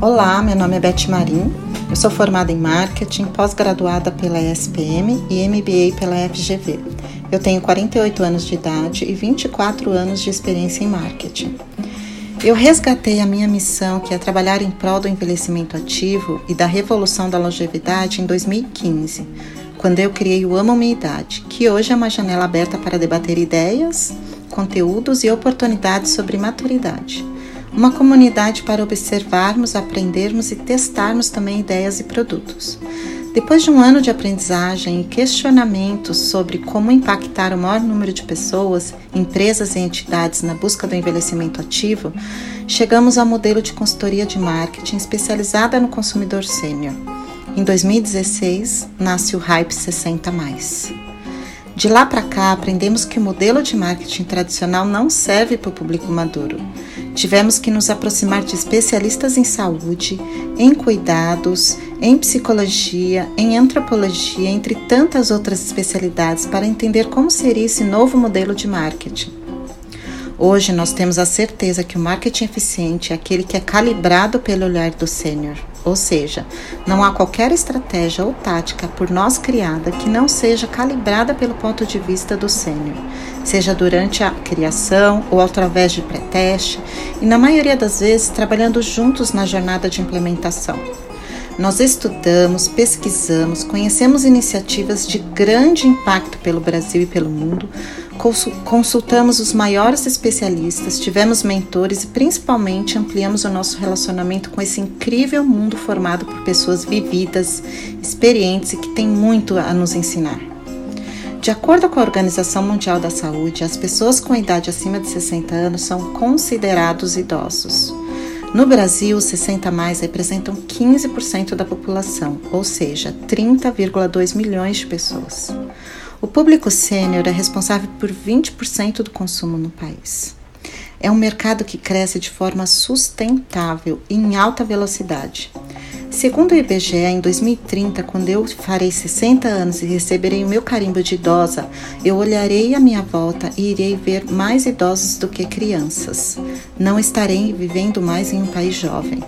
Olá, meu nome é Beth Marim. Eu sou formada em marketing, pós-graduada pela ESPM e MBA pela FGV. Eu tenho 48 anos de idade e 24 anos de experiência em marketing. Eu resgatei a minha missão, que é trabalhar em prol do envelhecimento ativo e da revolução da longevidade, em 2015, quando eu criei o Amo Minha Idade, que hoje é uma janela aberta para debater ideias, conteúdos e oportunidades sobre maturidade. Uma comunidade para observarmos, aprendermos e testarmos também ideias e produtos. Depois de um ano de aprendizagem e questionamentos sobre como impactar o maior número de pessoas, empresas e entidades na busca do envelhecimento ativo, chegamos ao modelo de consultoria de marketing especializada no consumidor sênior. Em 2016, nasce o Hype 60 mais. De lá para cá, aprendemos que o modelo de marketing tradicional não serve para o público maduro. Tivemos que nos aproximar de especialistas em saúde, em cuidados, em psicologia, em antropologia, entre tantas outras especialidades, para entender como seria esse novo modelo de marketing. Hoje nós temos a certeza que o marketing eficiente é aquele que é calibrado pelo olhar do sênior, ou seja, não há qualquer estratégia ou tática por nós criada que não seja calibrada pelo ponto de vista do sênior, seja durante a criação ou através de pré-teste, e na maioria das vezes trabalhando juntos na jornada de implementação. Nós estudamos, pesquisamos, conhecemos iniciativas de grande impacto pelo Brasil e pelo mundo, consultamos os maiores especialistas, tivemos mentores e principalmente ampliamos o nosso relacionamento com esse incrível mundo formado por pessoas vividas, experientes e que têm muito a nos ensinar. De acordo com a Organização Mundial da Saúde, as pessoas com idade acima de 60 anos são considerados idosos. No Brasil, 60 mais representam 15% da população, ou seja, 30,2 milhões de pessoas. O público sênior é responsável por 20% do consumo no país. É um mercado que cresce de forma sustentável e em alta velocidade. Segundo o IBGE, em 2030, quando eu farei 60 anos e receberei o meu carimbo de idosa, eu olharei à minha volta e irei ver mais idosos do que crianças. Não estarei vivendo mais em um país jovem.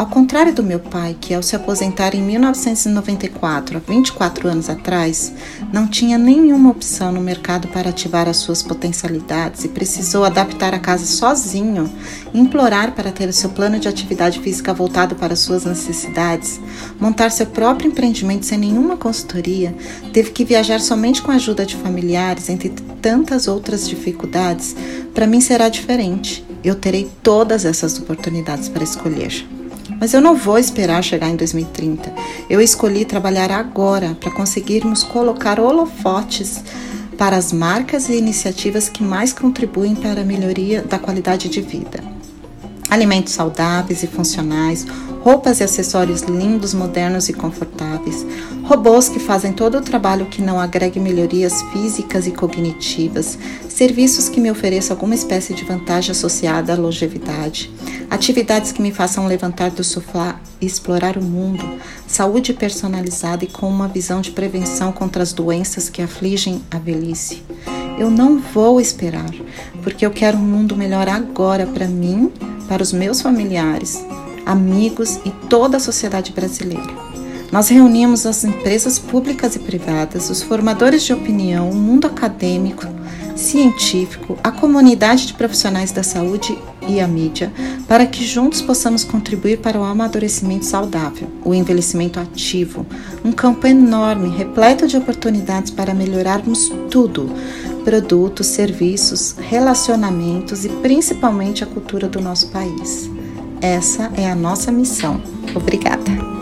Ao contrário do meu pai, que ao se aposentar em 1994, há 24 anos atrás, não tinha nenhuma opção no mercado para ativar as suas potencialidades e precisou adaptar a casa sozinho, implorar para ter o seu plano de atividade física voltado para suas necessidades, montar seu próprio empreendimento sem nenhuma consultoria, teve que viajar somente com a ajuda de familiares, entre tantas outras dificuldades, para mim será diferente. Eu terei todas essas oportunidades para escolher. Mas eu não vou esperar chegar em 2030. Eu escolhi trabalhar agora para conseguirmos colocar holofotes para as marcas e iniciativas que mais contribuem para a melhoria da qualidade de vida. Alimentos saudáveis e funcionais, roupas e acessórios lindos, modernos e confortáveis, robôs que fazem todo o trabalho que não agregue melhorias físicas e cognitivas, serviços que me ofereçam alguma espécie de vantagem associada à longevidade, atividades que me façam levantar do sofá e explorar o mundo, saúde personalizada e com uma visão de prevenção contra as doenças que afligem a velhice. Eu não vou esperar, porque eu quero um mundo melhor agora para mim, para os meus familiares, amigos e toda a sociedade brasileira. Nós reunimos as empresas públicas e privadas, os formadores de opinião, o mundo acadêmico, científico, a comunidade de profissionais da saúde e a mídia, para que juntos possamos contribuir para o amadurecimento saudável, o envelhecimento ativo, um campo enorme, repleto de oportunidades para melhorarmos tudo: produtos, serviços, relacionamentos e principalmente a cultura do nosso país. Essa é a nossa missão. Obrigada.